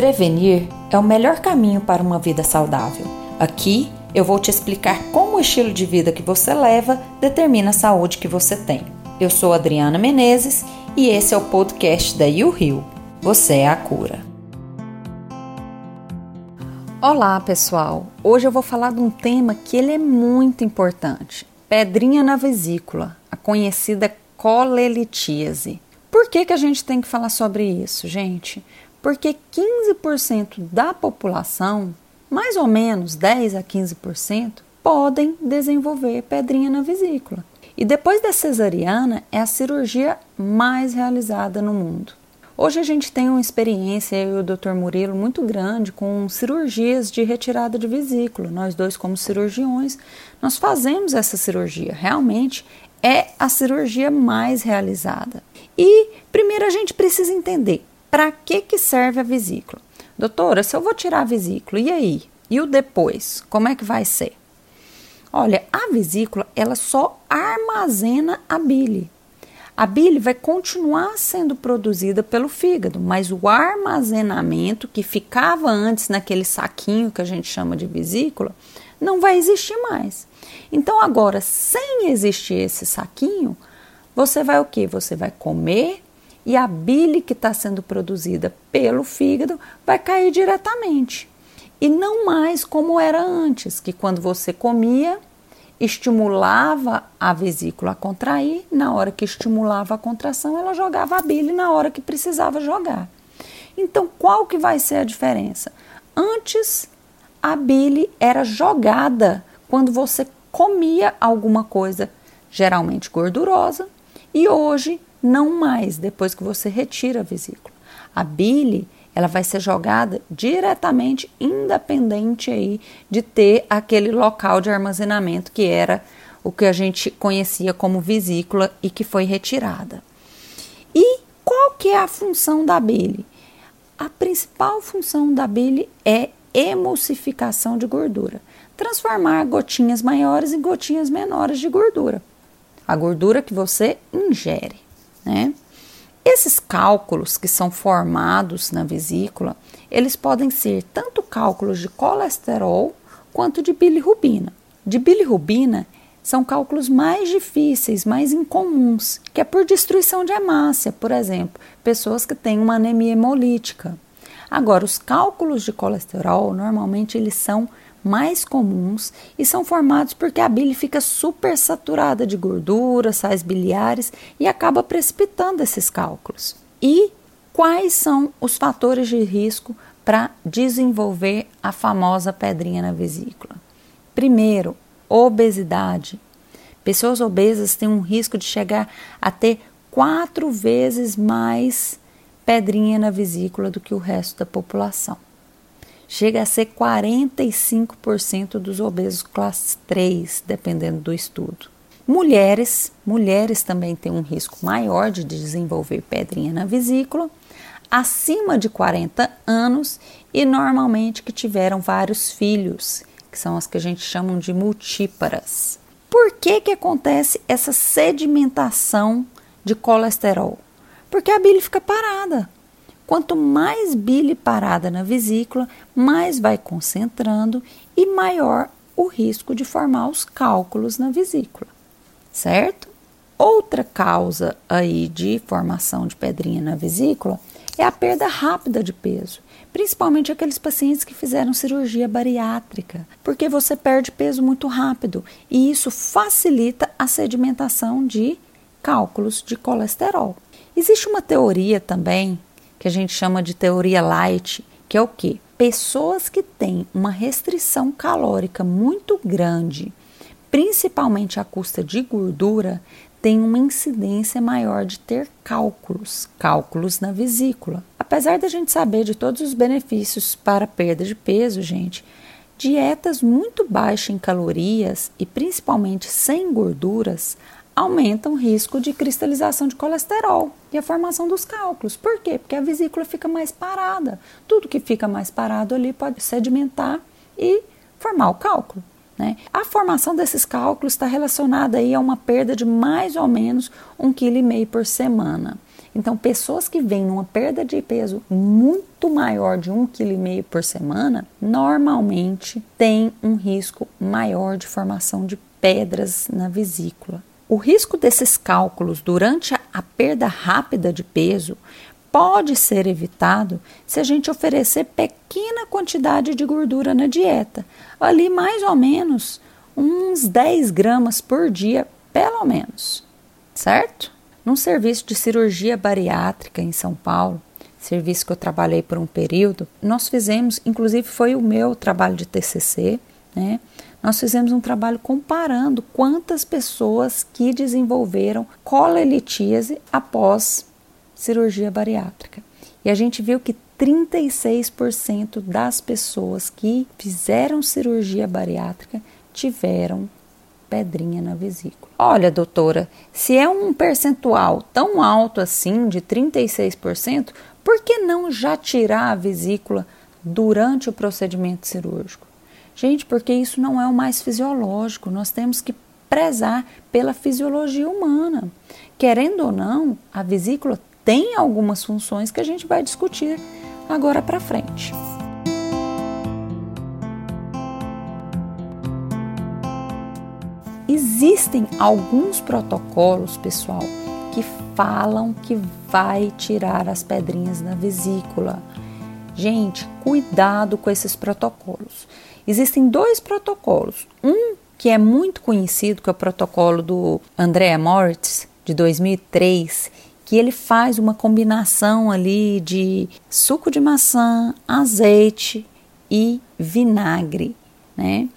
Prevenir é o melhor caminho para uma vida saudável. Aqui eu vou te explicar como o estilo de vida que você leva determina a saúde que você tem. Eu sou Adriana Menezes e esse é o podcast da You Rio. Você é a cura. Olá, pessoal. Hoje eu vou falar de um tema que ele é muito importante. Pedrinha na vesícula, a conhecida colelitíase. Por que, que a gente tem que falar sobre isso, gente? Porque 15% da população, mais ou menos 10 a 15%, podem desenvolver pedrinha na vesícula. E depois da cesariana é a cirurgia mais realizada no mundo. Hoje a gente tem uma experiência, eu e o Dr. Murilo, muito grande com cirurgias de retirada de vesícula. Nós dois, como cirurgiões, nós fazemos essa cirurgia. Realmente é a cirurgia mais realizada. E primeiro a gente precisa entender para que, que serve a vesícula? Doutora, se eu vou tirar a vesícula, e aí? E o depois? Como é que vai ser? Olha, a vesícula, ela só armazena a bile. A bile vai continuar sendo produzida pelo fígado, mas o armazenamento que ficava antes naquele saquinho que a gente chama de vesícula não vai existir mais. Então agora, sem existir esse saquinho, você vai o que? Você vai comer e a bile que está sendo produzida pelo fígado vai cair diretamente. E não mais como era antes, que quando você comia, estimulava a vesícula a contrair, na hora que estimulava a contração, ela jogava a bile na hora que precisava jogar. Então, qual que vai ser a diferença? Antes, a bile era jogada quando você comia alguma coisa geralmente gordurosa, e hoje não mais depois que você retira a vesícula. A bile ela vai ser jogada diretamente, independente aí de ter aquele local de armazenamento que era o que a gente conhecia como vesícula e que foi retirada. E qual que é a função da bile? A principal função da bile é emulsificação de gordura, transformar gotinhas maiores em gotinhas menores de gordura. A gordura que você ingere. Né? Esses cálculos que são formados na vesícula, eles podem ser tanto cálculos de colesterol quanto de bilirrubina. De bilirrubina são cálculos mais difíceis, mais incomuns, que é por destruição de hemácia, por exemplo, pessoas que têm uma anemia hemolítica. Agora, os cálculos de colesterol, normalmente eles são mais comuns e são formados porque a bile fica super saturada de gordura, sais biliares e acaba precipitando esses cálculos. E quais são os fatores de risco para desenvolver a famosa pedrinha na vesícula? Primeiro, obesidade. Pessoas obesas têm um risco de chegar a ter quatro vezes mais pedrinha na vesícula do que o resto da população chega a ser 45% dos obesos classe 3, dependendo do estudo. Mulheres, mulheres também têm um risco maior de desenvolver pedrinha na vesícula, acima de 40 anos e normalmente que tiveram vários filhos, que são as que a gente chama de multíparas. Por que que acontece essa sedimentação de colesterol? Porque a bile fica parada. Quanto mais bile parada na vesícula, mais vai concentrando e maior o risco de formar os cálculos na vesícula, certo? Outra causa aí de formação de pedrinha na vesícula é a perda rápida de peso, principalmente aqueles pacientes que fizeram cirurgia bariátrica, porque você perde peso muito rápido e isso facilita a sedimentação de cálculos de colesterol. Existe uma teoria também que a gente chama de teoria light, que é o que? Pessoas que têm uma restrição calórica muito grande, principalmente à custa de gordura, têm uma incidência maior de ter cálculos, cálculos na vesícula. Apesar da gente saber de todos os benefícios para perda de peso, gente, dietas muito baixas em calorias e principalmente sem gorduras aumentam o risco de cristalização de colesterol e a formação dos cálculos. Por quê? Porque a vesícula fica mais parada. Tudo que fica mais parado ali pode sedimentar e formar o cálculo. Né? A formação desses cálculos está relacionada aí a uma perda de mais ou menos um quilo e meio por semana. Então, pessoas que vêm numa perda de peso muito maior de 1,5 kg por semana, normalmente têm um risco maior de formação de pedras na vesícula. O risco desses cálculos durante a perda rápida de peso pode ser evitado se a gente oferecer pequena quantidade de gordura na dieta, ali mais ou menos uns 10 gramas por dia, pelo menos, certo? Num serviço de cirurgia bariátrica em São Paulo, serviço que eu trabalhei por um período, nós fizemos, inclusive foi o meu trabalho de TCC, né? Nós fizemos um trabalho comparando quantas pessoas que desenvolveram colelitíase após cirurgia bariátrica. E a gente viu que 36% das pessoas que fizeram cirurgia bariátrica tiveram pedrinha na vesícula. Olha, doutora, se é um percentual tão alto assim, de 36%, por que não já tirar a vesícula durante o procedimento cirúrgico? Gente, porque isso não é o mais fisiológico, nós temos que prezar pela fisiologia humana. Querendo ou não, a vesícula tem algumas funções que a gente vai discutir agora para frente. Existem alguns protocolos, pessoal, que falam que vai tirar as pedrinhas na vesícula. Gente, cuidado com esses protocolos. Existem dois protocolos. Um que é muito conhecido, que é o protocolo do Andrea Moritz, de 2003, que ele faz uma combinação ali de suco de maçã, azeite e vinagre, né?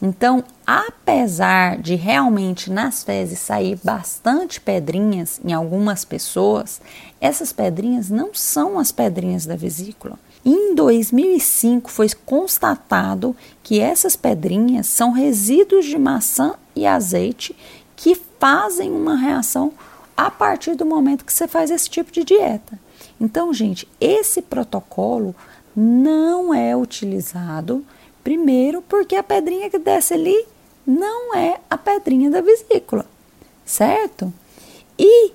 Então, apesar de realmente nas fezes sair bastante pedrinhas em algumas pessoas, essas pedrinhas não são as pedrinhas da vesícula. Em 2005 foi constatado que essas pedrinhas são resíduos de maçã e azeite que fazem uma reação a partir do momento que você faz esse tipo de dieta. Então, gente, esse protocolo não é utilizado Primeiro, porque a pedrinha que desce ali não é a pedrinha da vesícula, certo? E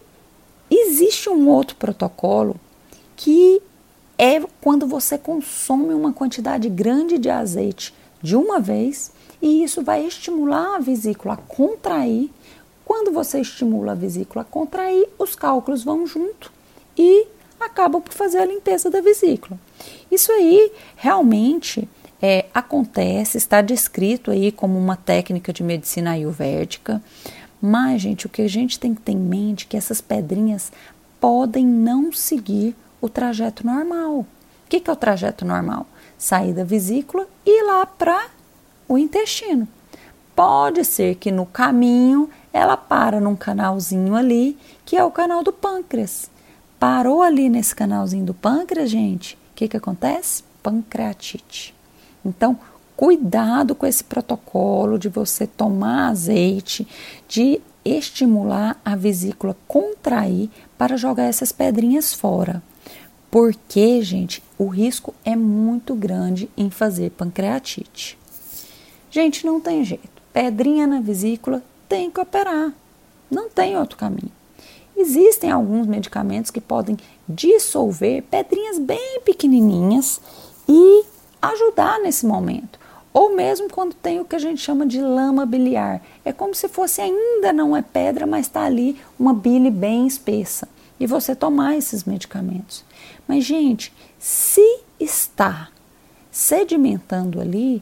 existe um outro protocolo que é quando você consome uma quantidade grande de azeite de uma vez e isso vai estimular a vesícula a contrair. Quando você estimula a vesícula a contrair, os cálculos vão junto e acabam por fazer a limpeza da vesícula. Isso aí realmente é, acontece, está descrito aí como uma técnica de medicina ayurvédica, mas, gente, o que a gente tem que ter em mente é que essas pedrinhas podem não seguir o trajeto normal. O que, que é o trajeto normal? Sair da vesícula e ir lá para o intestino. Pode ser que no caminho ela para num canalzinho ali, que é o canal do pâncreas. Parou ali nesse canalzinho do pâncreas, gente, o que, que acontece? Pancreatite. Então, cuidado com esse protocolo de você tomar azeite, de estimular a vesícula contrair para jogar essas pedrinhas fora. Porque, gente, o risco é muito grande em fazer pancreatite. Gente, não tem jeito. Pedrinha na vesícula tem que operar. Não tem outro caminho. Existem alguns medicamentos que podem dissolver pedrinhas bem pequenininhas e ajudar nesse momento. Ou mesmo quando tem o que a gente chama de lama biliar. É como se fosse ainda não é pedra, mas está ali uma bile bem espessa. E você tomar esses medicamentos. Mas, gente, se está sedimentando ali,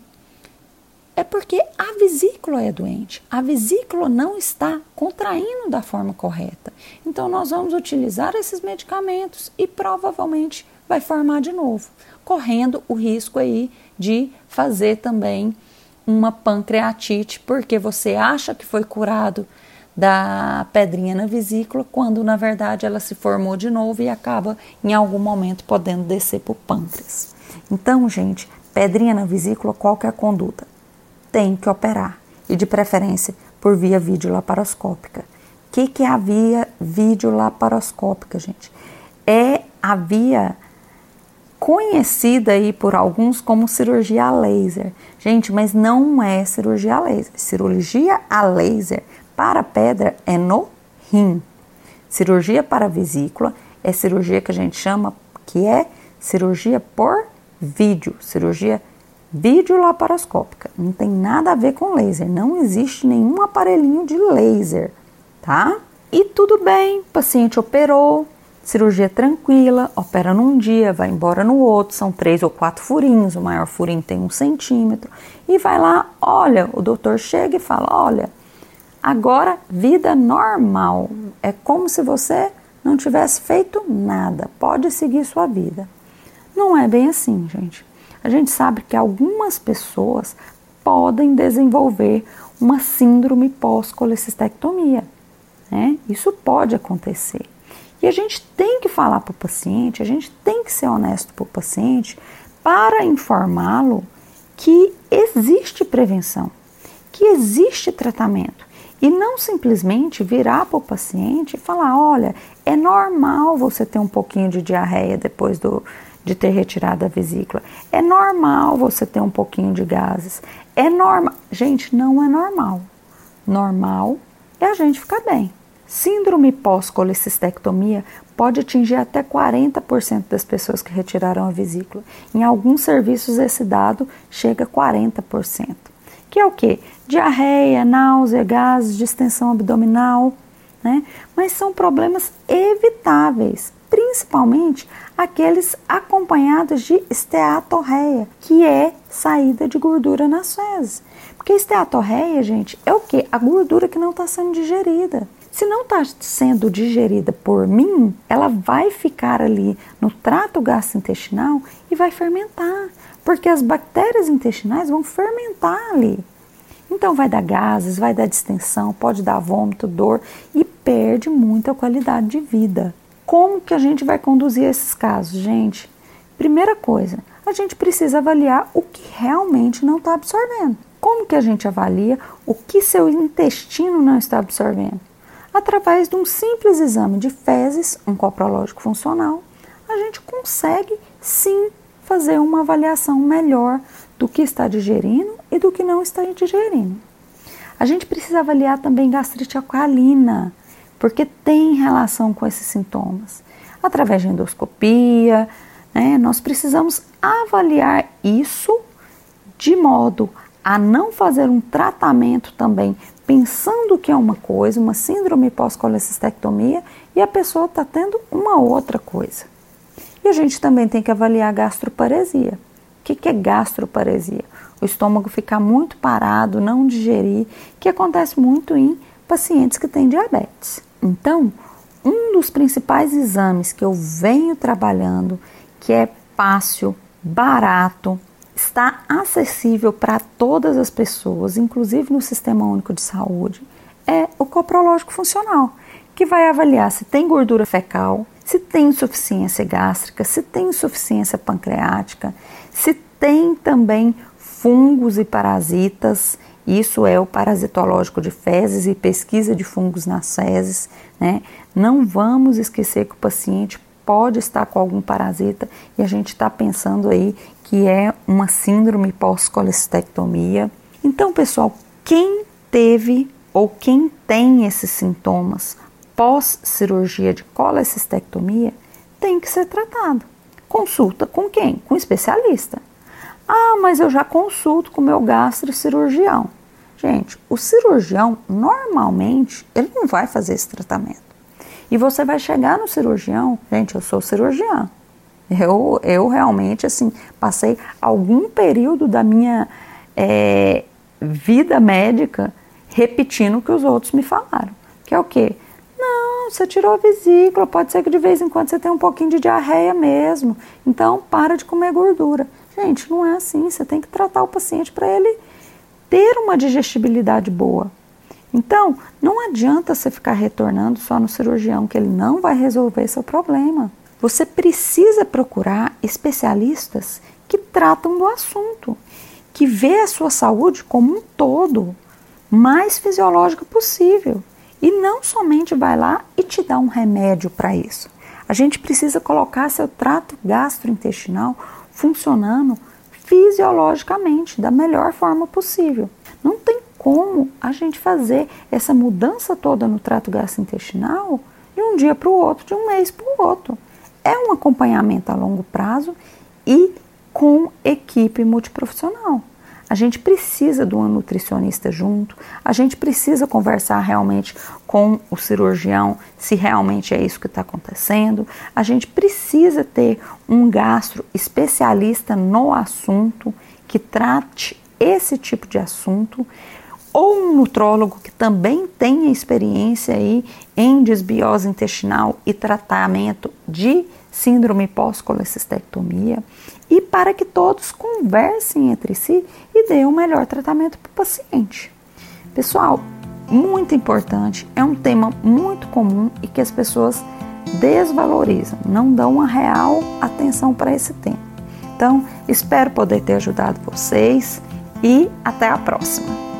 é porque a vesícula é doente. A vesícula não está contraindo da forma correta. Então, nós vamos utilizar esses medicamentos e provavelmente vai formar de novo correndo o risco aí de fazer também uma pancreatite, porque você acha que foi curado da pedrinha na vesícula, quando na verdade ela se formou de novo e acaba em algum momento podendo descer para o pâncreas. Então, gente, pedrinha na vesícula, qual que é a conduta? Tem que operar e de preferência por via videolaparoscópica. O que, que é a via videolaparoscópica, gente? É a via conhecida aí por alguns como cirurgia a laser. Gente, mas não é cirurgia a laser. Cirurgia a laser para pedra é no rim. Cirurgia para vesícula é cirurgia que a gente chama que é cirurgia por vídeo, cirurgia videolaparoscópica. Não tem nada a ver com laser, não existe nenhum aparelhinho de laser, tá? E tudo bem, o paciente operou, cirurgia tranquila, opera num dia, vai embora no outro, são três ou quatro furinhos, o maior furinho tem um centímetro, e vai lá, olha, o doutor chega e fala, olha, agora vida normal, é como se você não tivesse feito nada, pode seguir sua vida. Não é bem assim, gente. A gente sabe que algumas pessoas podem desenvolver uma síndrome pós-colecistectomia. Né? Isso pode acontecer. E a gente tem que falar para o paciente, a gente tem que ser honesto para o paciente para informá-lo que existe prevenção, que existe tratamento. E não simplesmente virar para o paciente e falar: olha, é normal você ter um pouquinho de diarreia depois do, de ter retirado a vesícula. É normal você ter um pouquinho de gases. É normal. Gente, não é normal. Normal é a gente ficar bem. Síndrome pós-colecistectomia pode atingir até 40% das pessoas que retiraram a vesícula. Em alguns serviços esse dado chega a 40%. Que é o que? Diarreia, náusea, gases, distensão abdominal, né? Mas são problemas evitáveis, principalmente aqueles acompanhados de esteatorreia, que é saída de gordura nas fezes. Porque esteatorreia, gente, é o que? A gordura que não está sendo digerida. Se não está sendo digerida por mim, ela vai ficar ali no trato gastrointestinal e vai fermentar, porque as bactérias intestinais vão fermentar ali. Então vai dar gases, vai dar distensão, pode dar vômito, dor e perde muita qualidade de vida. Como que a gente vai conduzir esses casos, gente? Primeira coisa, a gente precisa avaliar o que realmente não está absorvendo. Como que a gente avalia o que seu intestino não está absorvendo? através de um simples exame de fezes, um coprológico funcional, a gente consegue sim fazer uma avaliação melhor do que está digerindo e do que não está digerindo. A gente precisa avaliar também gastrite alcalina, porque tem relação com esses sintomas. Através de endoscopia, né, nós precisamos avaliar isso de modo a não fazer um tratamento também pensando que é uma coisa, uma síndrome pós-colecistectomia, e a pessoa está tendo uma outra coisa. E a gente também tem que avaliar a gastroparesia. O que, que é gastroparesia? O estômago ficar muito parado, não digerir, que acontece muito em pacientes que têm diabetes. Então, um dos principais exames que eu venho trabalhando, que é fácil, barato, está acessível para todas as pessoas, inclusive no Sistema Único de Saúde, é o coprológico funcional, que vai avaliar se tem gordura fecal, se tem insuficiência gástrica, se tem insuficiência pancreática, se tem também fungos e parasitas. Isso é o parasitológico de fezes e pesquisa de fungos nas fezes. Né? Não vamos esquecer que o paciente pode estar com algum parasita e a gente está pensando aí que é uma síndrome pós-colestectomia. Então, pessoal, quem teve ou quem tem esses sintomas pós-cirurgia de colecistectomia tem que ser tratado. Consulta com quem? Com especialista. Ah, mas eu já consulto com o meu gastrocirurgião. Gente, o cirurgião normalmente ele não vai fazer esse tratamento. E você vai chegar no cirurgião, gente, eu sou cirurgião. Eu, eu realmente, assim, passei algum período da minha é, vida médica repetindo o que os outros me falaram. Que é o quê? Você tirou a vesícula, pode ser que de vez em quando você tenha um pouquinho de diarreia mesmo. Então, para de comer gordura. Gente, não é assim. Você tem que tratar o paciente para ele ter uma digestibilidade boa. Então, não adianta você ficar retornando só no cirurgião, que ele não vai resolver seu problema. Você precisa procurar especialistas que tratam do assunto, que vê a sua saúde como um todo, mais fisiológico possível. E não somente vai lá e te dá um remédio para isso. A gente precisa colocar seu trato gastrointestinal funcionando fisiologicamente da melhor forma possível. Não tem como a gente fazer essa mudança toda no trato gastrointestinal de um dia para o outro, de um mês para o outro. É um acompanhamento a longo prazo e com equipe multiprofissional. A gente precisa de uma nutricionista junto, a gente precisa conversar realmente com o cirurgião se realmente é isso que está acontecendo, a gente precisa ter um gastro especialista no assunto que trate esse tipo de assunto ou um nutrólogo que também tenha experiência aí em desbiose intestinal e tratamento de síndrome pós-colecistectomia. E para que todos conversem entre si dêem o melhor tratamento para o paciente. Pessoal, muito importante, é um tema muito comum e que as pessoas desvalorizam, não dão uma real atenção para esse tema. Então, espero poder ter ajudado vocês e até a próxima.